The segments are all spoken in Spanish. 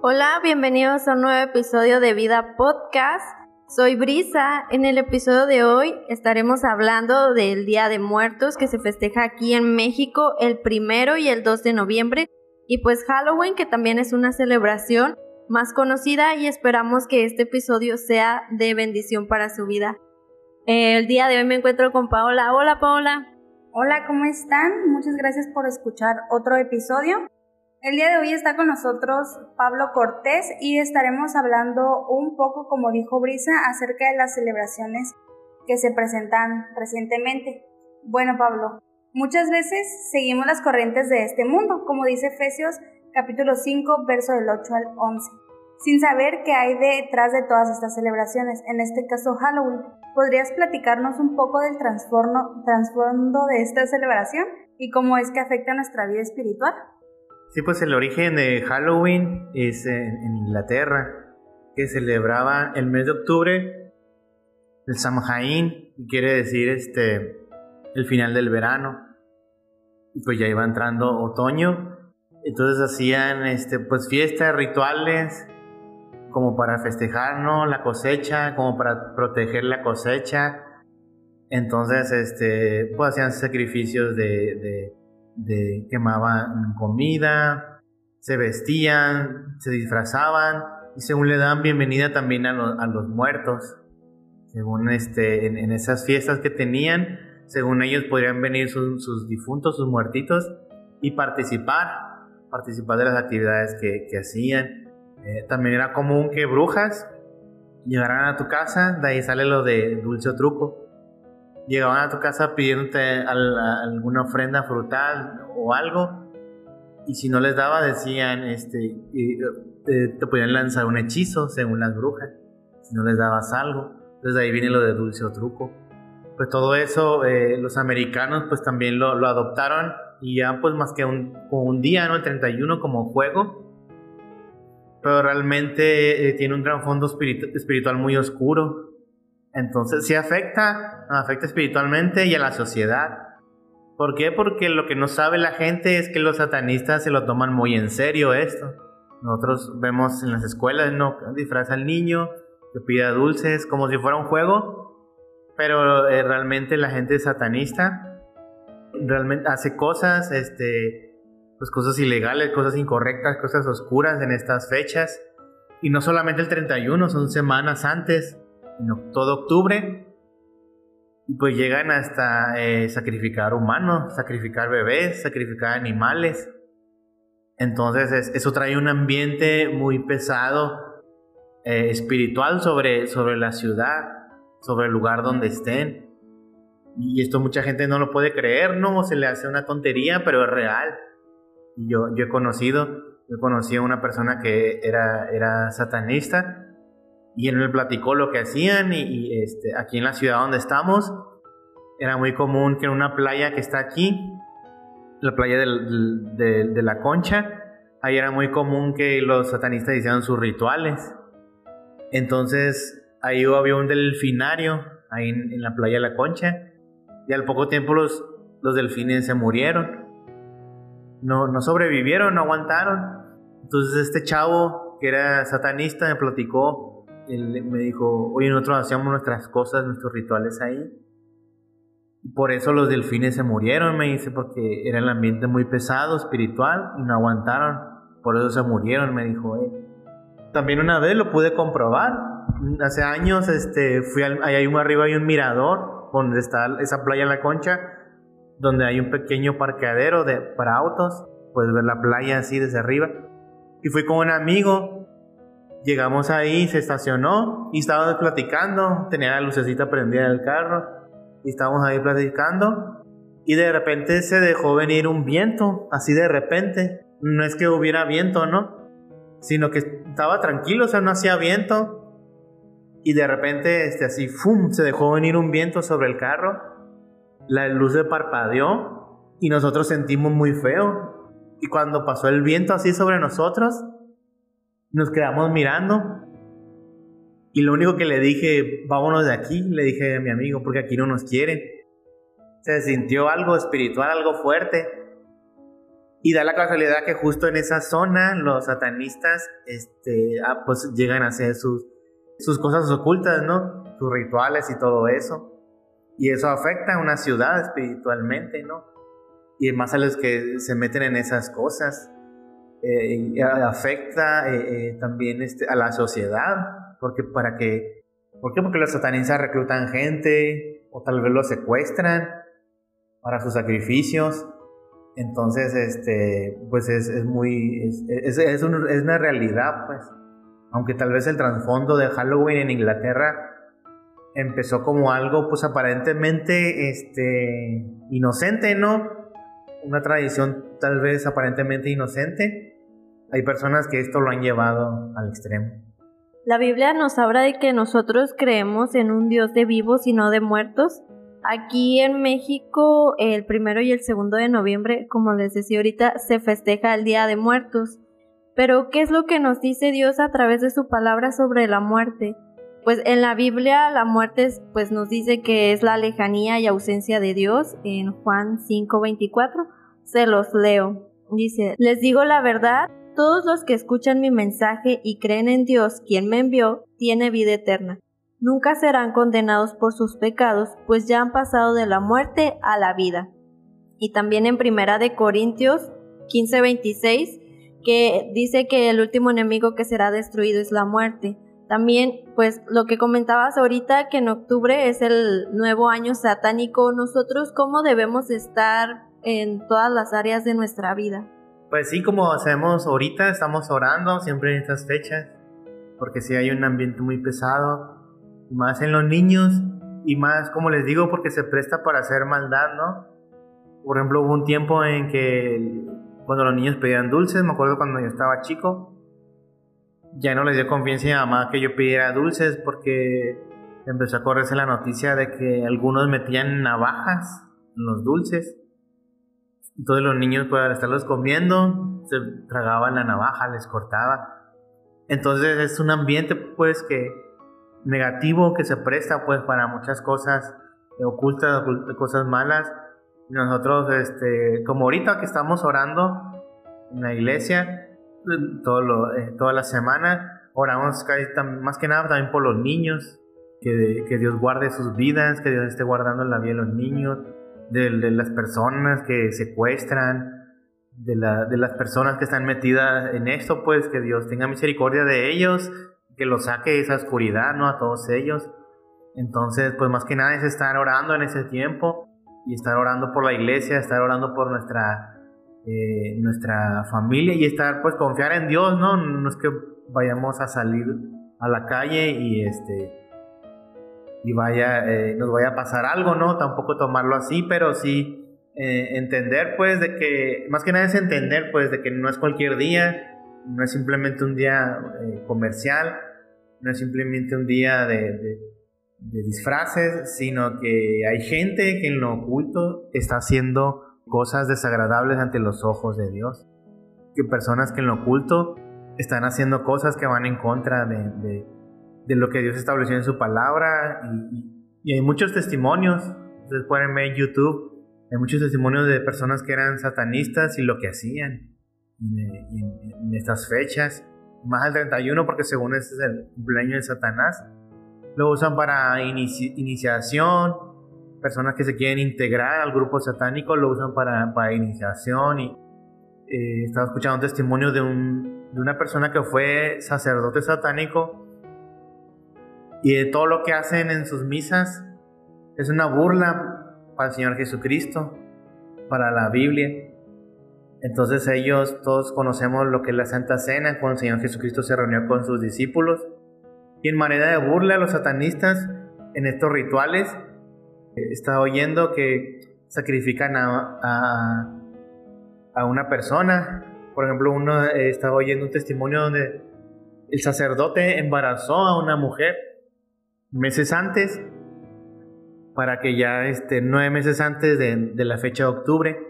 Hola, bienvenidos a un nuevo episodio de Vida Podcast. Soy Brisa. En el episodio de hoy estaremos hablando del Día de Muertos que se festeja aquí en México el primero y el 2 de noviembre. Y pues Halloween, que también es una celebración más conocida y esperamos que este episodio sea de bendición para su vida. El día de hoy me encuentro con Paola. Hola Paola. Hola, ¿cómo están? Muchas gracias por escuchar otro episodio. El día de hoy está con nosotros Pablo Cortés y estaremos hablando un poco, como dijo Brisa, acerca de las celebraciones que se presentan recientemente. Bueno, Pablo, muchas veces seguimos las corrientes de este mundo, como dice Efesios capítulo 5, verso del 8 al 11, sin saber qué hay detrás de todas estas celebraciones, en este caso Halloween. ¿Podrías platicarnos un poco del trasfondo de esta celebración y cómo es que afecta nuestra vida espiritual? Sí, pues el origen de Halloween es en, Inglaterra, que celebraba el mes de octubre el Samhain, que quiere decir este el final del verano. Y pues ya iba entrando otoño, entonces hacían este pues fiestas, rituales como para festejar ¿no? la cosecha, como para proteger la cosecha. Entonces, este, pues hacían sacrificios de quemaban comida, se vestían, se disfrazaban y según le daban bienvenida también a, los muertos. Según este, en, esas fiestas que tenían, según ellos podrían venir sus, difuntos, sus muertitos y participar, participar de las actividades que, hacían. Eh, también era común que brujas llegaran a tu casa, de ahí sale lo de dulce o truco llegaban a tu casa pidiéndote alguna ofrenda frutal o algo y si no les daba decían este eh, te podían lanzar un hechizo según las brujas. Si no les dabas algo entonces ahí viene lo de dulce o truco. Pues todo eso eh, los americanos pues también lo, adoptaron y ya pues más que un, un día no el 31 como juego. Pero realmente eh, tiene un trasfondo espiritual muy oscuro entonces sí afecta, afecta espiritualmente y a la sociedad. ¿Por qué? Porque lo que no sabe la gente es que los satanistas se lo toman muy en serio esto. Nosotros vemos en las escuelas, ¿no? Disfraza al niño, que pida dulces, como si fuera un juego. Pero eh, realmente la gente satanista realmente hace cosas, este, pues cosas ilegales, cosas incorrectas, cosas oscuras en estas fechas. Y no solamente el 31, son semanas antes todo octubre. Y pues llegan hasta eh, sacrificar humanos, sacrificar bebés, sacrificar animales. Entonces eso trae un ambiente muy pesado, eh, espiritual sobre, sobre la ciudad, sobre el lugar donde estén. Y esto mucha gente no lo puede creer, ¿no? Se le hace una tontería, pero es real. Y yo, yo he conocido, yo conocí a una persona que era, era satanista y él me platicó lo que hacían y, este, aquí en la ciudad donde estamos era muy común que en una playa que está aquí, la playa de, la Concha, ahí era muy común que los satanistas hicieran sus rituales. Entonces ahí había un delfinario ahí en, la playa de la Concha y al poco tiempo los, los delfines se murieron. No, no sobrevivieron, no aguantaron. Entonces este chavo que era satanista me platicó él me dijo, oye, nosotros hacíamos nuestras cosas, nuestros rituales ahí. Por eso los delfines se murieron, me dice, porque era el ambiente muy pesado, espiritual, y no aguantaron. Por eso se murieron, me dijo él. También una vez lo pude comprobar. Hace años, este, fui al, ahí arriba hay un mirador, donde está esa playa La Concha, donde hay un pequeño parqueadero de, para autos. Puedes ver la playa así desde arriba. Y fui con un amigo Llegamos ahí, se estacionó y estábamos platicando, tenía la lucecita prendida del carro y estábamos ahí platicando y de repente se dejó venir un viento, así de repente. No es que hubiera viento, ¿no? Sino que estaba tranquilo, o sea, no hacía viento. Y de repente, este, así, ¡fum! Se dejó venir un viento sobre el carro. La luz se parpadeó y nosotros sentimos muy feo. Y cuando pasó el viento así sobre nosotros, nos quedamos mirando. Y lo único que le dije, vámonos de aquí, le dije a mi amigo, porque aquí no nos quieren. Se sintió algo espiritual, algo fuerte. Y da la casualidad que justo en esa zona los satanistas este, ah, pues llegan a hacer sus, sus cosas ocultas, ¿no? Sus rituales y todo eso. Y eso afecta a una ciudad espiritualmente, ¿no? Y más a los que se meten en esas cosas. Eh, afecta eh, eh, también este, a la sociedad, porque para que, ¿por? Porque los satanistas reclutan gente o tal vez los secuestran para sus sacrificios. Entonces, este, pues es, muy, es, es, es, una realidad, pues. Aunque tal vez el trasfondo de Halloween en Inglaterra empezó como algo, pues aparentemente, este, inocente, ¿no? Una tradición tal vez aparentemente inocente. Hay personas que esto lo han llevado al extremo. La Biblia nos habla de que nosotros creemos en un Dios de vivos y no de muertos, Aquí en México, el primero y el segundo de noviembre, como les decía ahorita, se festeja el Día de Muertos. Pero, ¿qué es lo que nos dice Dios a través de su palabra sobre la muerte? Pues en la Biblia la muerte pues nos dice que es la lejanía y ausencia de Dios en Juan 5:24. Se los leo. Dice, les digo la verdad, todos los que escuchan mi mensaje y creen en Dios, quien me envió, tiene vida eterna nunca serán condenados por sus pecados, pues ya han pasado de la muerte a la vida. Y también en Primera de Corintios 15:26, que dice que el último enemigo que será destruido es la muerte. También, pues lo que comentabas ahorita, que en octubre es el nuevo año satánico, nosotros cómo debemos estar en todas las áreas de nuestra vida. Pues sí, como hacemos ahorita, estamos orando siempre en estas fechas, porque si hay un ambiente muy pesado, más en los niños y más, como les digo, porque se presta para hacer maldad, ¿no? Por ejemplo, hubo un tiempo en que cuando los niños pedían dulces, me acuerdo cuando yo estaba chico, ya no les dio confianza a mi mamá que yo pidiera dulces porque empezó a correrse la noticia de que algunos metían navajas en los dulces. Entonces los niños, pues, al estarlos comiendo, se tragaban la navaja, les cortaba. Entonces es un ambiente, pues, que negativo que se presta pues para muchas cosas ocultas, cosas malas. Nosotros, este, como ahorita que estamos orando en la iglesia, todo lo, eh, toda la semana, oramos más que nada también por los niños, que, que, Dios guarde sus vidas, que Dios esté guardando la vida de los niños, de, las personas que secuestran, de, la, de las personas que están metidas en esto, pues que Dios tenga misericordia de ellos que lo saque de esa oscuridad, ¿no? A todos ellos. Entonces, pues más que nada es estar orando en ese tiempo y estar orando por la iglesia, estar orando por nuestra, eh, nuestra familia y estar, pues, confiar en Dios, ¿no? No es que vayamos a salir a la calle y este y vaya eh, nos vaya a pasar algo, ¿no? Tampoco tomarlo así, pero sí eh, entender, pues, de que más que nada es entender, pues, de que no es cualquier día, no es simplemente un día comercial, no es simplemente un día de, disfraces, sino que hay gente que en lo oculto está haciendo cosas desagradables ante los ojos de Dios. Que personas que en lo oculto están haciendo cosas que van en contra de, lo que Dios estableció en su palabra. Y, hay muchos testimonios, ustedes pueden ver en YouTube, hay muchos testimonios de personas que eran satanistas y lo que hacían en estas fechas más al 31 porque según ese es el cumpleaños de Satanás. Lo usan para iniciación, personas que se quieren integrar al grupo satánico lo usan para, para iniciación. Y eh, estaba escuchando un testimonio de, un, de una persona que fue sacerdote satánico y de todo lo que hacen en sus misas es una burla para el Señor Jesucristo, para la Biblia. Entonces ellos todos conocemos lo que es la Santa Cena, cuando el Señor Jesucristo se reunió con sus discípulos. Y en manera de burla a los satanistas en estos rituales, eh, está oyendo que sacrifican a, a, una persona. Por ejemplo, uno eh, estaba oyendo un testimonio donde el sacerdote embarazó a una mujer meses antes, para que ya este, nueve meses antes de, de la fecha de octubre,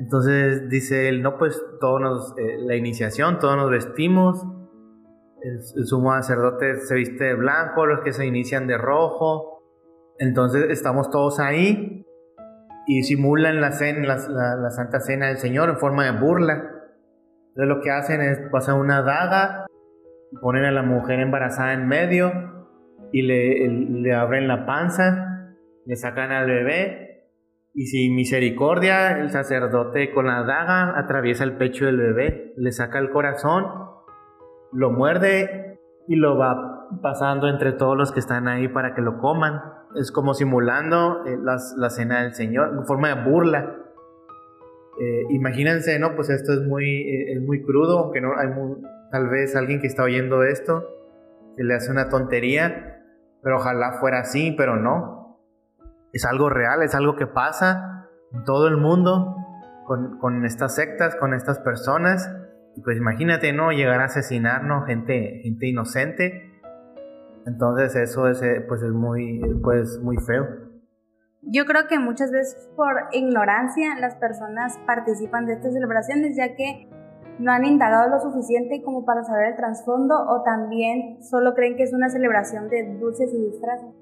entonces dice él, no, pues todos nos, eh, la iniciación, todos nos vestimos, el, sumo sacerdote se viste de blanco, los que se inician de rojo, entonces estamos todos ahí y simulan la, cena, la, Santa Cena del Señor en forma de burla. Entonces lo que hacen es pasar una daga, ponen a la mujer embarazada en medio y le, le abren la panza, le sacan al bebé y sin misericordia, el sacerdote con la daga atraviesa el pecho del bebé, le saca el corazón, lo muerde y lo va pasando entre todos los que están ahí para que lo coman. Es como simulando eh, la cena del Señor, en forma de burla. Eh, imagínense, ¿no? Pues esto es muy, eh, es muy crudo, aunque no hay tal vez alguien que está oyendo esto, que le hace una tontería, pero ojalá fuera así, pero no es algo real, es algo que pasa en todo el mundo con, estas sectas, con estas personas. Y pues imagínate, ¿no? Llegar a asesinar, ¿no? Gente, gente inocente. Entonces eso es, eh, pues es muy, pues, muy feo. Yo creo que muchas veces por ignorancia las personas participan de estas celebraciones ya que no han indagado lo suficiente como para saber el trasfondo o también solo creen que es una celebración de dulces y disfraces.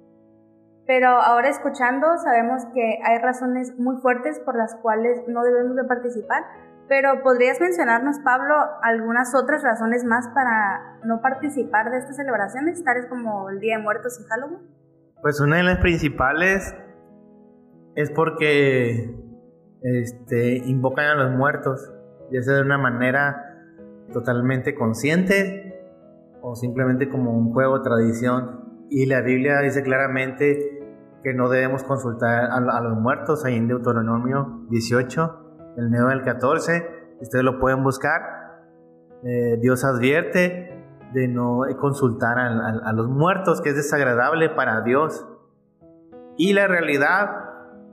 Pero ahora escuchando sabemos que hay razones muy fuertes por las cuales no debemos de participar. Pero ¿podrías mencionarnos, Pablo, algunas otras razones más para no participar de estas celebraciones, tales como el Día de Muertos y Halloween? Pues una de las principales es porque este, invocan a los muertos, ya sea de una manera totalmente consciente o simplemente como un juego tradición. Y la Biblia dice claramente que no debemos consultar a, los muertos, ahí en Deuteronomio 18, el 9 del 14, ustedes lo pueden buscar. Eh, Dios advierte de no consultar a, los muertos, que es desagradable para Dios. Y la realidad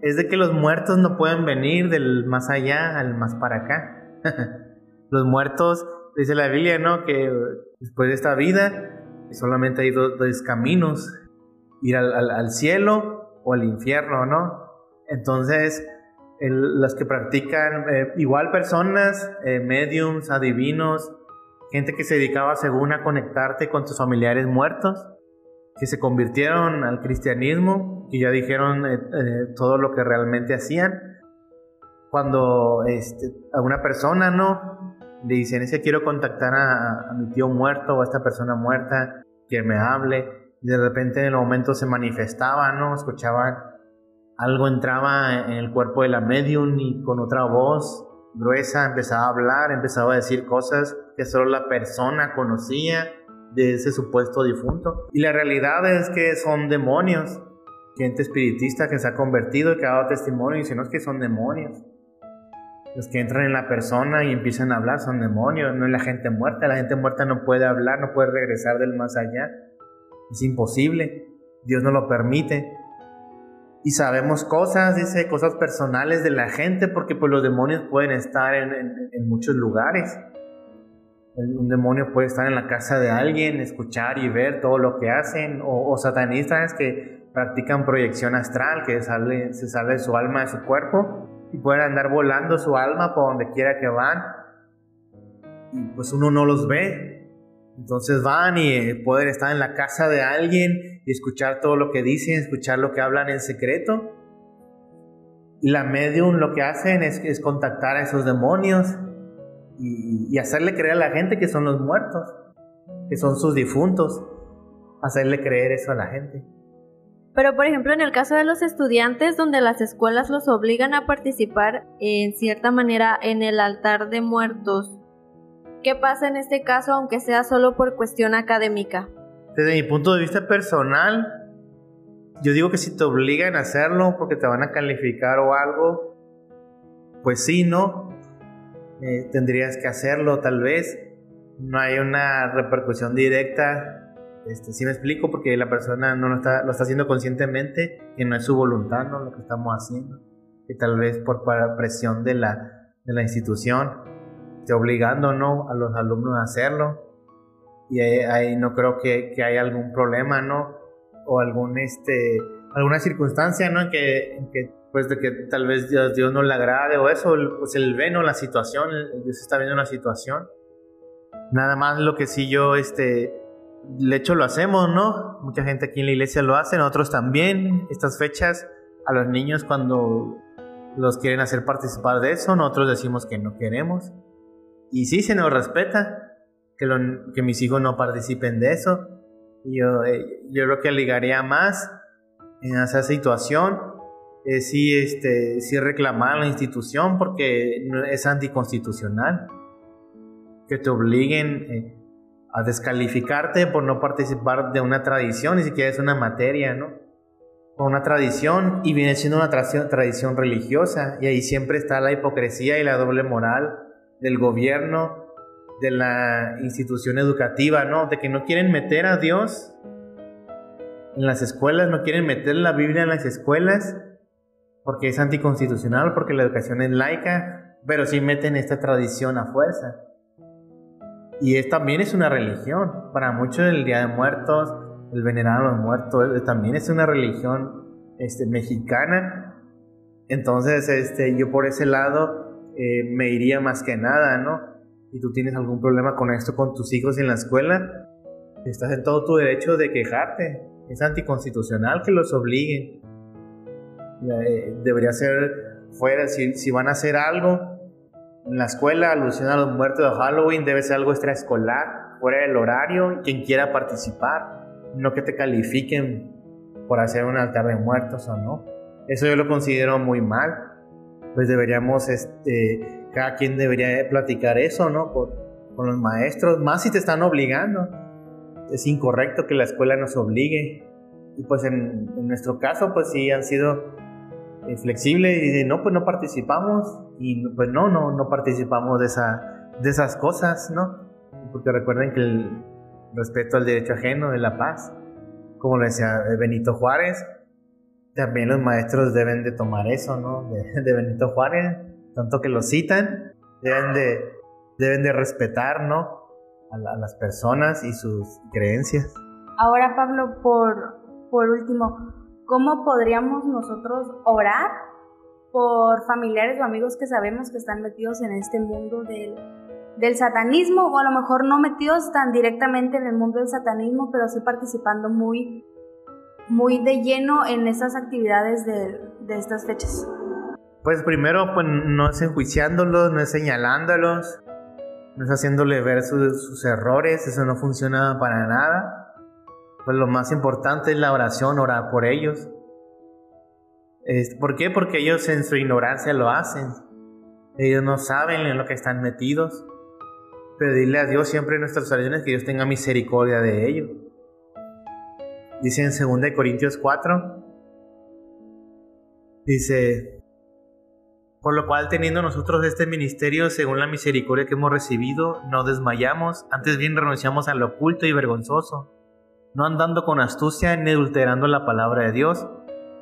es de que los muertos no pueden venir del más allá al más para acá. los muertos, dice la Biblia, ¿no? Que después de esta vida solamente hay dos, caminos, ir al, cielo o al infierno, ¿no? Entonces, las que practican, eh, igual personas, eh, mediums, adivinos, gente que se dedicaba según a conectarte con tus familiares muertos, que se convirtieron al cristianismo, y ya dijeron eh, todo lo que realmente hacían. Cuando este, a una persona, ¿no? Le dicen, es que quiero contactar a, a mi tío muerto o a esta persona muerta, que me hable de repente en el momento se manifestaba, ¿no? Escuchaban algo entraba en el cuerpo de la medium y con otra voz gruesa empezaba a hablar, empezaba a decir cosas que solo la persona conocía de ese supuesto difunto. Y la realidad es que son demonios, gente espiritista que se ha convertido y que ha dado testimonio y dice, no es que son demonios. Los que entran en la persona y empiezan a hablar son demonios, no es la gente muerta. La gente muerta no puede hablar, no puede regresar del más allá. Es imposible. Dios no lo permite. Y sabemos cosas, dice, cosas personales de la gente, porque pues los demonios pueden estar en, muchos lugares. Un demonio puede estar en la casa de alguien, escuchar y ver todo lo que hacen, o, satanistas que practican proyección astral, que sale, se sale su alma de su cuerpo y pueden andar volando su alma por donde quiera que van. Y pues uno no los ve, entonces van y eh, pueden estar en la casa de alguien y escuchar todo lo que dicen, escuchar lo que hablan en secreto. Y la medium lo que hacen es, contactar a esos demonios y, hacerle creer a la gente que son los muertos, que son sus difuntos. Hacerle creer eso a la gente. Pero por ejemplo en el caso de los estudiantes donde las escuelas los obligan a participar en cierta manera en el altar de muertos, ¿Qué pasa en este caso aunque sea solo por cuestión académica? Desde mi punto de vista personal, yo digo que si te obligan a hacerlo porque te van a calificar o algo, pues sí, ¿no? Eh, tendrías que hacerlo tal vez. No hay una repercusión directa. Este, sí me explico porque la persona no lo está, lo está haciendo conscientemente, que no es su voluntad, ¿no? Lo que estamos haciendo. Que tal vez por presión de la, de la institución obligando ¿no? a los alumnos a hacerlo. Y ahí, no creo que, que, haya algún problema, ¿no? O algún, este, alguna circunstancia, ¿no? Que, que, pues, de que tal vez Dios, Dios, no le agrade o eso, pues él ve, ¿no? La situación, Dios está viendo la situación. Nada más lo que sí yo, este, de hecho lo hacemos, ¿no? Mucha gente aquí en la iglesia lo hace, nosotros también. Estas fechas a los niños cuando los quieren hacer participar de eso, nosotros decimos que no queremos. Y sí, se nos respeta que, que mis hijos no participen de eso. Yo, eh, yo creo que ligaría más en esa situación eh, sí, este, sí reclamar a la institución porque es anticonstitucional. Que te obliguen eh, a descalificarte por no participar de una tradición, ni siquiera es una materia, ¿no? O una tradición y viene siendo una tradición religiosa y ahí siempre está la hipocresía y la doble moral del gobierno, de la institución educativa, ¿no? De que no quieren meter a Dios en las escuelas, no quieren meter la Biblia en las escuelas porque es anticonstitucional, porque la educación es laica, pero sí meten esta tradición a fuerza. Y es, también es una religión. Para muchos el Día de Muertos, el venerar a los muertos, también es una religión este, mexicana. Entonces, este, yo por ese lado eh, me iría más que nada, ¿no? Si tú tienes algún problema con esto con tus hijos en la escuela, estás en todo tu derecho de quejarte. Es anticonstitucional que los obliguen. Eh, debería ser fuera, si van a hacer algo, en la escuela, alusión a los muertos de Halloween, debe ser algo extraescolar, fuera del horario, quien quiera participar, no que te califiquen por hacer un altar de muertos o no. Eso yo lo considero muy mal. Pues deberíamos, este, cada quien debería platicar eso, ¿no? Con, los maestros, más si te están obligando. Es incorrecto que la escuela nos obligue. Y pues en, en nuestro caso, pues sí han sido flexible y de no, pues no participamos y pues no, no, no participamos de, esa, de esas cosas, ¿no? Porque recuerden que el respeto al derecho ajeno es la paz, como lo decía Benito Juárez, también los maestros deben de tomar eso, ¿no? De, Benito Juárez, tanto que lo citan, deben de, deben de respetar, ¿no? A, a las personas y sus creencias. Ahora, Pablo, por, por último, ¿Cómo podríamos nosotros orar por familiares o amigos que sabemos que están metidos en este mundo del, satanismo o a lo mejor no metidos tan directamente en el mundo del satanismo, pero sí participando muy, muy de lleno en esas actividades de, de estas fechas? Pues primero, pues no es enjuiciándolos, no es señalándolos, no es haciéndole ver sus, sus errores, eso no funciona para nada pues lo más importante es la oración, orar por ellos. ¿Por qué? Porque ellos en su ignorancia lo hacen. Ellos no saben en lo que están metidos. Pedirle a Dios siempre en nuestras oraciones que Dios tenga misericordia de ellos. Dice en 2 Corintios 4, dice, por lo cual teniendo nosotros este ministerio según la misericordia que hemos recibido, no desmayamos, antes bien renunciamos a lo oculto y vergonzoso no andando con astucia ni adulterando la palabra de Dios,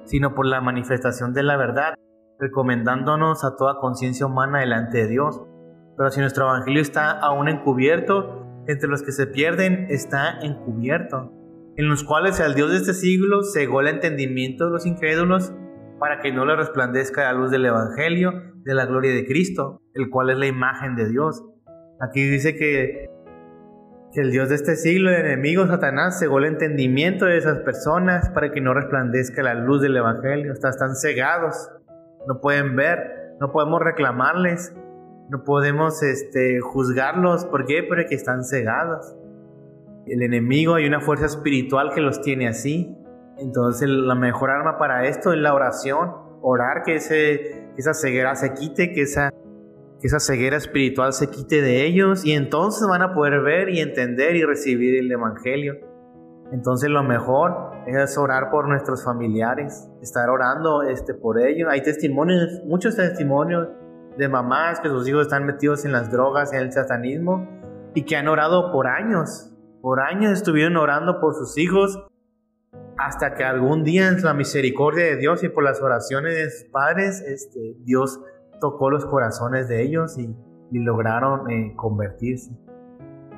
sino por la manifestación de la verdad, recomendándonos a toda conciencia humana delante de Dios. Pero si nuestro evangelio está aún encubierto, entre los que se pierden está encubierto, en los cuales al Dios de este siglo cegó el entendimiento de los incrédulos para que no le resplandezca la luz del evangelio de la gloria de Cristo, el cual es la imagen de Dios. Aquí dice que que el Dios de este siglo, el enemigo Satanás, cegó el entendimiento de esas personas para que no resplandezca la luz del Evangelio. Están cegados, no pueden ver, no podemos reclamarles, no podemos este, juzgarlos. ¿Por qué? Porque están cegados. El enemigo hay una fuerza espiritual que los tiene así. Entonces la mejor arma para esto es la oración. Orar que, esa ceguera se quite, que esa que esa ceguera espiritual se quite de ellos y entonces van a poder ver y entender y recibir el Evangelio. Entonces lo mejor es orar por nuestros familiares, estar orando este, por ellos. Hay testimonios, muchos testimonios de mamás que sus hijos están metidos en las drogas, en el satanismo y que han orado por años. Por años estuvieron orando por sus hijos hasta que algún día en la misericordia de Dios y por las oraciones de sus padres, este, Dios tocó los corazones de ellos y, lograron eh, convertirse.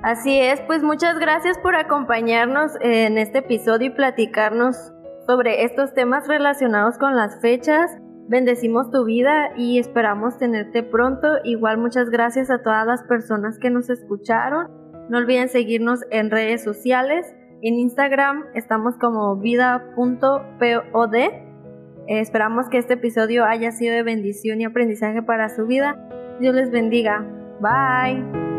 Así es, pues muchas gracias por acompañarnos en este episodio y platicarnos sobre estos temas relacionados con las fechas. Bendecimos tu vida y esperamos tenerte pronto. Igual muchas gracias a todas las personas que nos escucharon. No olviden seguirnos en redes sociales. En Instagram estamos como vida.pod esperamos que este episodio haya sido de bendición y aprendizaje para su vida. Dios les bendiga. Bye.